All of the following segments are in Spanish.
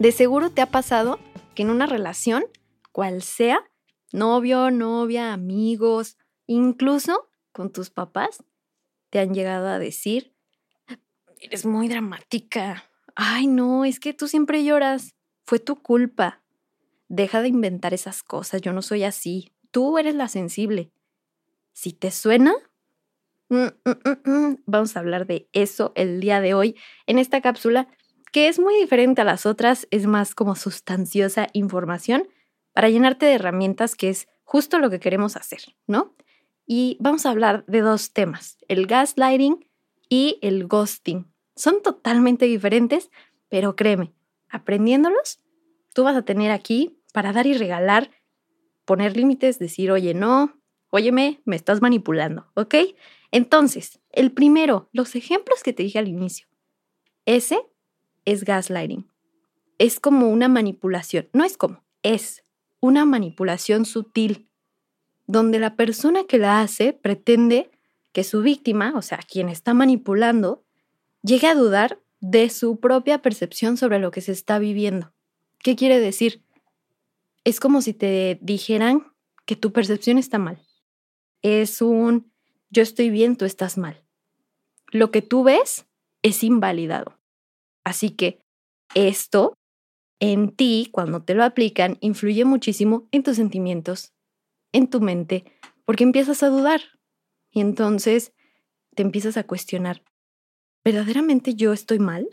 De seguro te ha pasado que en una relación, cual sea, novio, novia, amigos, incluso con tus papás, te han llegado a decir, eres muy dramática. Ay, no, es que tú siempre lloras. Fue tu culpa. Deja de inventar esas cosas, yo no soy así. Tú eres la sensible. Si te suena, mm, mm, mm, vamos a hablar de eso el día de hoy en esta cápsula que es muy diferente a las otras, es más como sustanciosa información para llenarte de herramientas, que es justo lo que queremos hacer, ¿no? Y vamos a hablar de dos temas, el gaslighting y el ghosting. Son totalmente diferentes, pero créeme, aprendiéndolos, tú vas a tener aquí para dar y regalar, poner límites, decir, oye, no, óyeme, me estás manipulando, ¿ok? Entonces, el primero, los ejemplos que te dije al inicio. Ese es gaslighting. Es como una manipulación, no es como, es una manipulación sutil, donde la persona que la hace pretende que su víctima, o sea, quien está manipulando, llegue a dudar de su propia percepción sobre lo que se está viviendo. ¿Qué quiere decir? Es como si te dijeran que tu percepción está mal. Es un yo estoy bien, tú estás mal. Lo que tú ves es invalidado. Así que esto en ti, cuando te lo aplican, influye muchísimo en tus sentimientos, en tu mente, porque empiezas a dudar y entonces te empiezas a cuestionar, ¿verdaderamente yo estoy mal?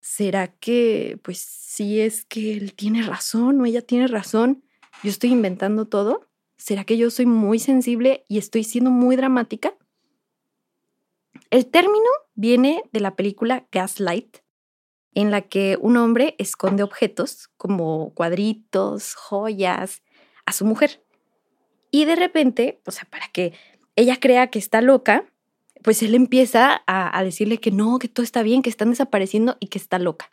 ¿Será que, pues si es que él tiene razón o ella tiene razón? ¿Yo estoy inventando todo? ¿Será que yo soy muy sensible y estoy siendo muy dramática? El término viene de la película Gaslight, en la que un hombre esconde objetos como cuadritos, joyas, a su mujer. Y de repente, o sea, para que ella crea que está loca, pues él empieza a, decirle que no, que todo está bien, que están desapareciendo y que está loca.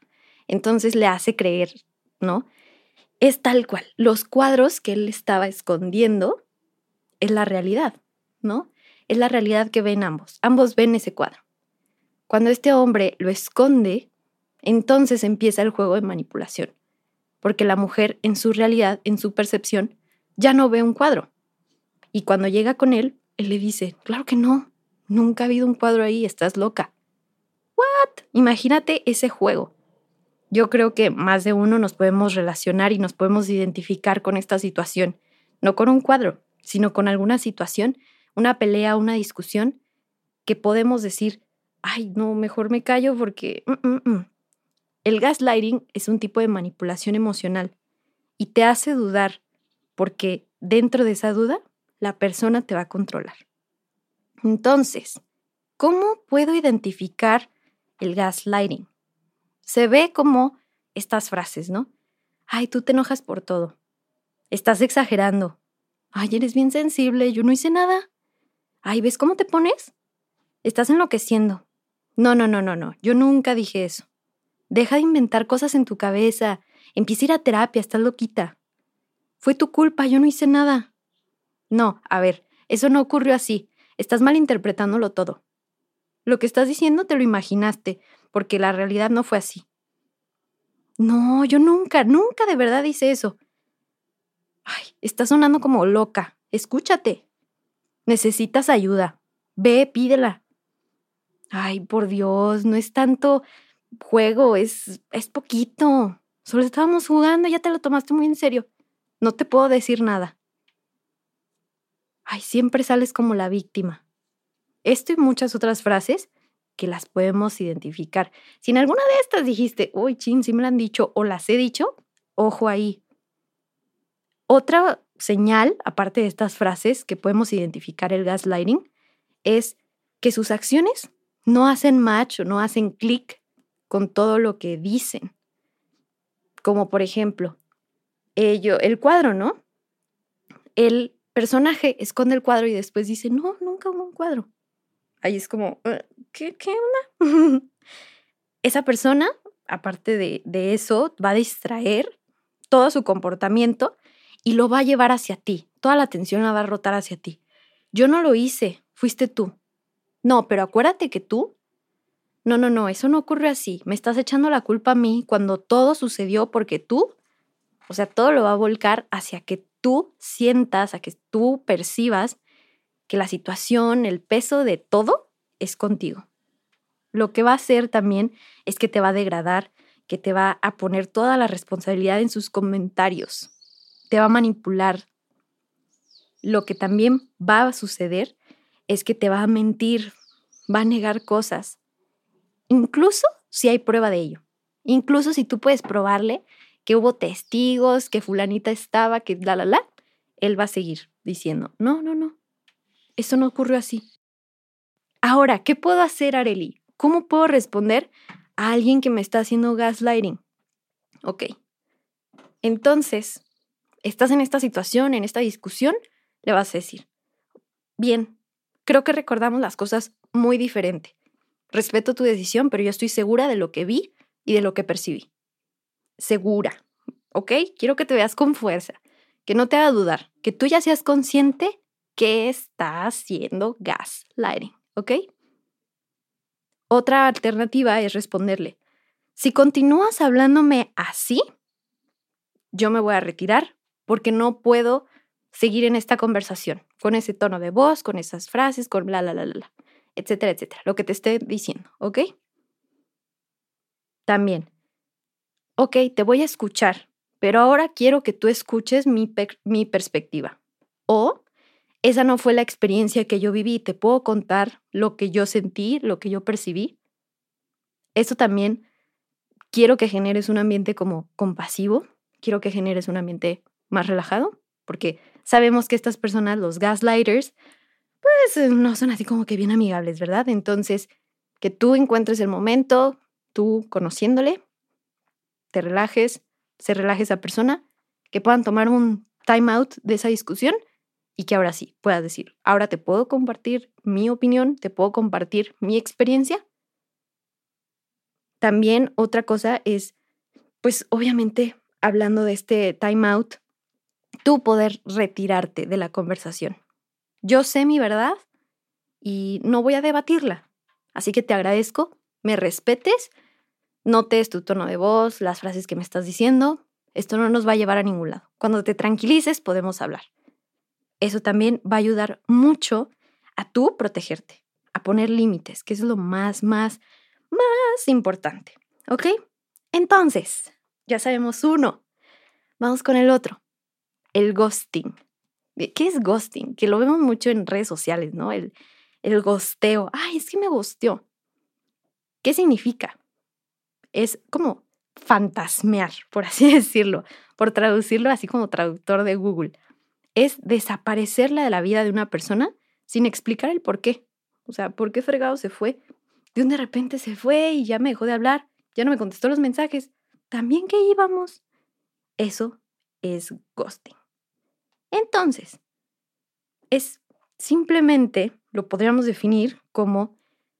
Entonces le hace creer, ¿no? Es tal cual. Los cuadros que él estaba escondiendo es la realidad, ¿no? Es la realidad que ven ambos. Ambos ven ese cuadro. Cuando este hombre lo esconde, entonces empieza el juego de manipulación, porque la mujer en su realidad, en su percepción, ya no ve un cuadro. Y cuando llega con él, él le dice, claro que no, nunca ha habido un cuadro ahí, estás loca. ¿What? Imagínate ese juego. Yo creo que más de uno nos podemos relacionar y nos podemos identificar con esta situación, no con un cuadro, sino con alguna situación, una pelea, una discusión, que podemos decir, ay, no, mejor me callo porque mm, mm, mm, el gaslighting es un tipo de manipulación emocional y te hace dudar porque dentro de esa duda la persona te va a controlar. Entonces, ¿cómo puedo identificar el gaslighting? Se ve como estas frases, ¿no? Ay, tú te enojas por todo. Estás exagerando. Ay, eres bien sensible, yo no hice nada. Ay, ¿ves cómo te pones? Estás enloqueciendo. No, no, no, no, no, yo nunca dije eso. Deja de inventar cosas en tu cabeza. Empieza a ir a terapia, estás loquita. Fue tu culpa, yo no hice nada. No, a ver, eso no ocurrió así. Estás malinterpretándolo todo. Lo que estás diciendo te lo imaginaste, porque la realidad no fue así. No, yo nunca, nunca de verdad hice eso. Ay, estás sonando como loca. Escúchate. Necesitas ayuda. Ve, pídela. Ay, por Dios, no es tanto juego, es, es poquito. Solo estábamos jugando, ya te lo tomaste muy en serio. No te puedo decir nada. Ay, siempre sales como la víctima. Esto y muchas otras frases que las podemos identificar. Si en alguna de estas dijiste, uy, chin, si me lo han dicho o las he dicho, ojo ahí. Otra señal, aparte de estas frases que podemos identificar el gaslighting, es que sus acciones no hacen match o no hacen clic con todo lo que dicen. Como por ejemplo, ello, el cuadro, ¿no? El personaje esconde el cuadro y después dice, no, nunca hubo un cuadro. Ahí es como, ah, ¿qué, qué onda? Esa persona, aparte de, de eso, va a distraer todo su comportamiento y lo va a llevar hacia ti. Toda la atención la va a rotar hacia ti. Yo no lo hice, fuiste tú. No, pero acuérdate que tú... No, no, no, eso no ocurre así. Me estás echando la culpa a mí cuando todo sucedió porque tú, o sea, todo lo va a volcar hacia que tú sientas, a que tú percibas que la situación, el peso de todo es contigo. Lo que va a hacer también es que te va a degradar, que te va a poner toda la responsabilidad en sus comentarios, te va a manipular. Lo que también va a suceder es que te va a mentir, va a negar cosas, incluso si hay prueba de ello, incluso si tú puedes probarle que hubo testigos, que fulanita estaba, que la, la, la, él va a seguir diciendo, no, no, no, eso no ocurrió así. Ahora, ¿qué puedo hacer, Areli? ¿Cómo puedo responder a alguien que me está haciendo gaslighting? Ok. Entonces, estás en esta situación, en esta discusión, le vas a decir, bien, creo que recordamos las cosas muy diferente. Respeto tu decisión, pero yo estoy segura de lo que vi y de lo que percibí. Segura, ¿ok? Quiero que te veas con fuerza, que no te haga dudar, que tú ya seas consciente que está haciendo gaslighting, ¿ok? Otra alternativa es responderle, si continúas hablándome así, yo me voy a retirar porque no puedo seguir en esta conversación con ese tono de voz, con esas frases, con bla, bla, bla, bla, etcétera, etcétera, lo que te esté diciendo, ¿ok? También, ok, te voy a escuchar, pero ahora quiero que tú escuches mi, mi perspectiva. O esa no fue la experiencia que yo viví, te puedo contar lo que yo sentí, lo que yo percibí. Eso también quiero que generes un ambiente como compasivo, quiero que generes un ambiente más relajado, porque sabemos que estas personas, los gaslighters, pues eh, no son así como que bien amigables, ¿verdad? Entonces, que tú encuentres el momento, tú conociéndole, te relajes, se relaje esa persona, que puedan tomar un time out de esa discusión y que ahora sí puedas decir, ahora te puedo compartir mi opinión, te puedo compartir mi experiencia. También otra cosa es, pues obviamente, hablando de este time out, tú poder retirarte de la conversación. Yo sé mi verdad y no voy a debatirla. Así que te agradezco, me respetes, notes tu tono de voz, las frases que me estás diciendo. Esto no nos va a llevar a ningún lado. Cuando te tranquilices podemos hablar. Eso también va a ayudar mucho a tú protegerte, a poner límites, que es lo más, más, más importante. ¿Ok? Entonces, ya sabemos uno. Vamos con el otro el ghosting. ¿Qué es ghosting? Que lo vemos mucho en redes sociales, ¿no? El, el ghosteo. Ay, es que me ghosteó. ¿Qué significa? Es como fantasmear, por así decirlo, por traducirlo así como traductor de Google. Es desaparecerla de la vida de una persona sin explicar el por qué. O sea, ¿por qué fregado se fue? De un de repente se fue y ya me dejó de hablar, ya no me contestó los mensajes. También que íbamos. Eso es ghosting. Entonces, es simplemente, lo podríamos definir como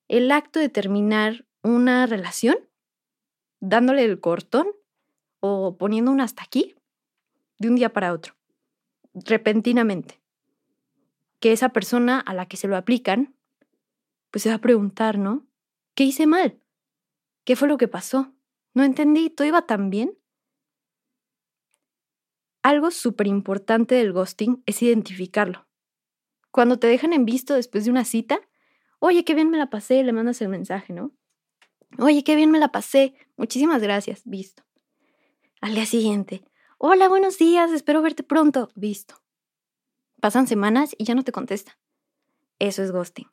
el acto de terminar una relación dándole el cortón o poniendo un hasta aquí de un día para otro, repentinamente. Que esa persona a la que se lo aplican, pues se va a preguntar, ¿no? ¿Qué hice mal? ¿Qué fue lo que pasó? No entendí, ¿todo iba tan bien? Algo súper importante del ghosting es identificarlo. Cuando te dejan en visto después de una cita, oye, qué bien me la pasé, le mandas el mensaje, ¿no? Oye, qué bien me la pasé, muchísimas gracias, visto. Al día siguiente, hola, buenos días, espero verte pronto, visto. Pasan semanas y ya no te contesta. Eso es ghosting.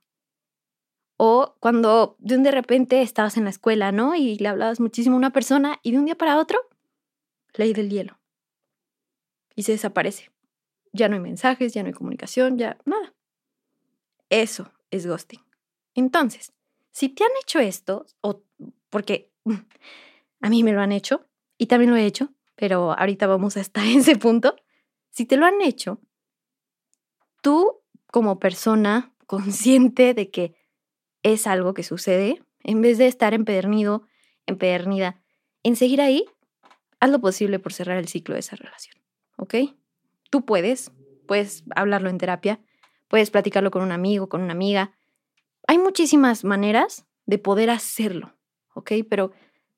O cuando de un de repente estabas en la escuela, ¿no? Y le hablabas muchísimo a una persona y de un día para otro, ley del hielo y se desaparece. Ya no hay mensajes, ya no hay comunicación, ya nada. Eso es ghosting. Entonces, si te han hecho esto, o porque a mí me lo han hecho y también lo he hecho, pero ahorita vamos hasta ese punto. Si te lo han hecho, tú como persona consciente de que es algo que sucede, en vez de estar empedernido, empedernida, en seguir ahí, haz lo posible por cerrar el ciclo de esa relación, ¿ok? Tú puedes, puedes hablarlo en terapia, puedes platicarlo con un amigo, con una amiga. Hay muchísimas maneras de poder hacerlo, ¿ok? Pero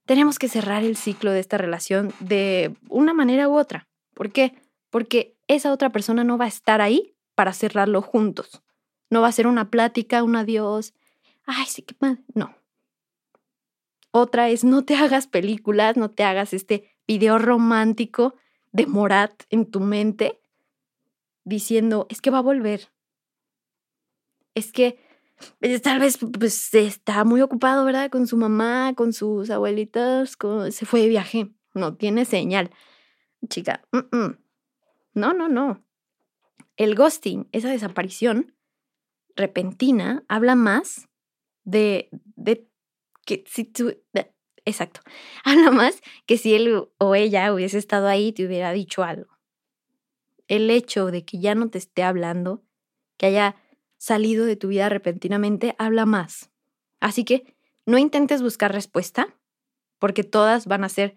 tenemos que cerrar el ciclo de esta relación de una manera u otra. ¿Por qué? Porque esa otra persona no va a estar ahí para cerrarlo juntos. No va a ser una plática, un adiós. Ay, sí, qué mal. No. Otra es no te hagas películas, no te hagas este video romántico de Morat en tu mente diciendo, es que va a volver. Es que pues, tal vez pues está muy ocupado, ¿verdad? Con su mamá, con sus abuelitas, se fue de viaje. No tiene señal. Chica, no, no, no. El ghosting, esa desaparición repentina, habla más de, de que si tú, exacto, habla más que si él o ella hubiese estado ahí te hubiera dicho algo. El hecho de que ya no te esté hablando, que haya salido de tu vida repentinamente habla más. Así que no intentes buscar respuesta, porque todas van a ser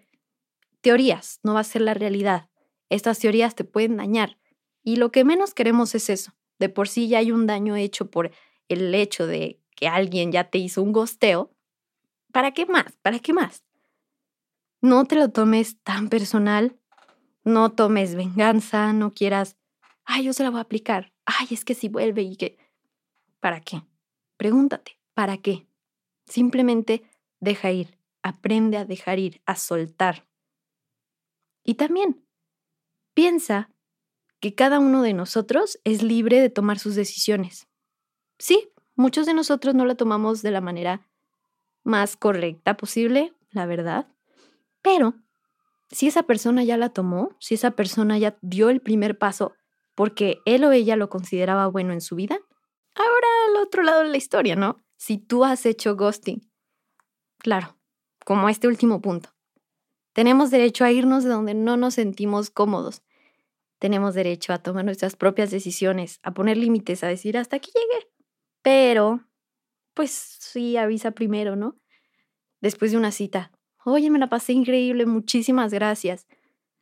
teorías, no va a ser la realidad. Estas teorías te pueden dañar. Y lo que menos queremos es eso. De por sí ya hay un daño hecho por el hecho de que alguien ya te hizo un gosteo. ¿Para qué más? ¿Para qué más? No te lo tomes tan personal. No tomes venganza, no quieras, ay, yo se la voy a aplicar. Ay, es que si vuelve y que ¿Para qué? Pregúntate, ¿para qué? Simplemente deja ir, aprende a dejar ir, a soltar. Y también piensa que cada uno de nosotros es libre de tomar sus decisiones. Sí, muchos de nosotros no la tomamos de la manera más correcta posible, la verdad, pero si esa persona ya la tomó, si esa persona ya dio el primer paso porque él o ella lo consideraba bueno en su vida, Ahora al otro lado de la historia, ¿no? Si tú has hecho ghosting. Claro, como este último punto. Tenemos derecho a irnos de donde no nos sentimos cómodos. Tenemos derecho a tomar nuestras propias decisiones, a poner límites, a decir hasta aquí llegué. Pero, pues sí, avisa primero, ¿no? Después de una cita. Oye, me la pasé increíble, muchísimas gracias.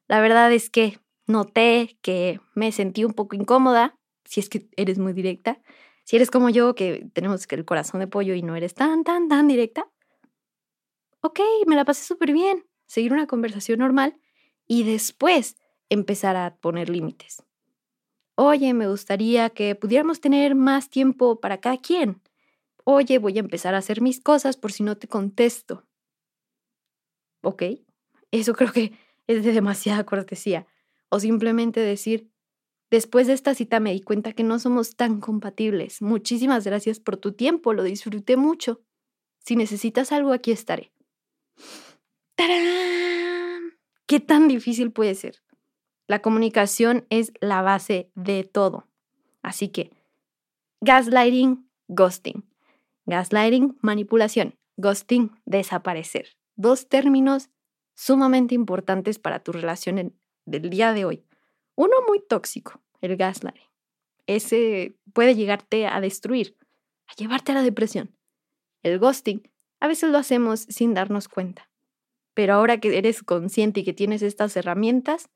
La verdad es que noté que me sentí un poco incómoda, si es que eres muy directa, si eres como yo, que tenemos el corazón de pollo y no eres tan, tan, tan directa, ok, me la pasé súper bien. Seguir una conversación normal y después empezar a poner límites. Oye, me gustaría que pudiéramos tener más tiempo para cada quien. Oye, voy a empezar a hacer mis cosas por si no te contesto. Ok, eso creo que es de demasiada cortesía. O simplemente decir, Después de esta cita me di cuenta que no somos tan compatibles. Muchísimas gracias por tu tiempo, lo disfruté mucho. Si necesitas algo, aquí estaré. ¡Tarán! ¿Qué tan difícil puede ser? La comunicación es la base de todo. Así que, gaslighting, ghosting. Gaslighting, manipulación. Ghosting, desaparecer. Dos términos sumamente importantes para tu relación del día de hoy. Uno muy tóxico, el gaslighting. Ese puede llegarte a destruir, a llevarte a la depresión. El ghosting, a veces lo hacemos sin darnos cuenta. Pero ahora que eres consciente y que tienes estas herramientas,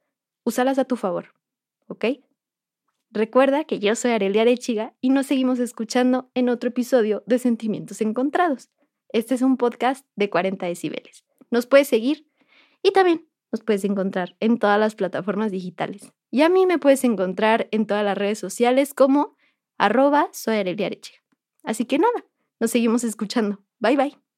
úsalas a tu favor, ¿ok? Recuerda que yo soy Arelia Arechiga y nos seguimos escuchando en otro episodio de Sentimientos Encontrados. Este es un podcast de 40 decibeles. Nos puedes seguir y también nos puedes encontrar en todas las plataformas digitales. Y a mí me puedes encontrar en todas las redes sociales como arroba soy Así que nada, nos seguimos escuchando. Bye bye.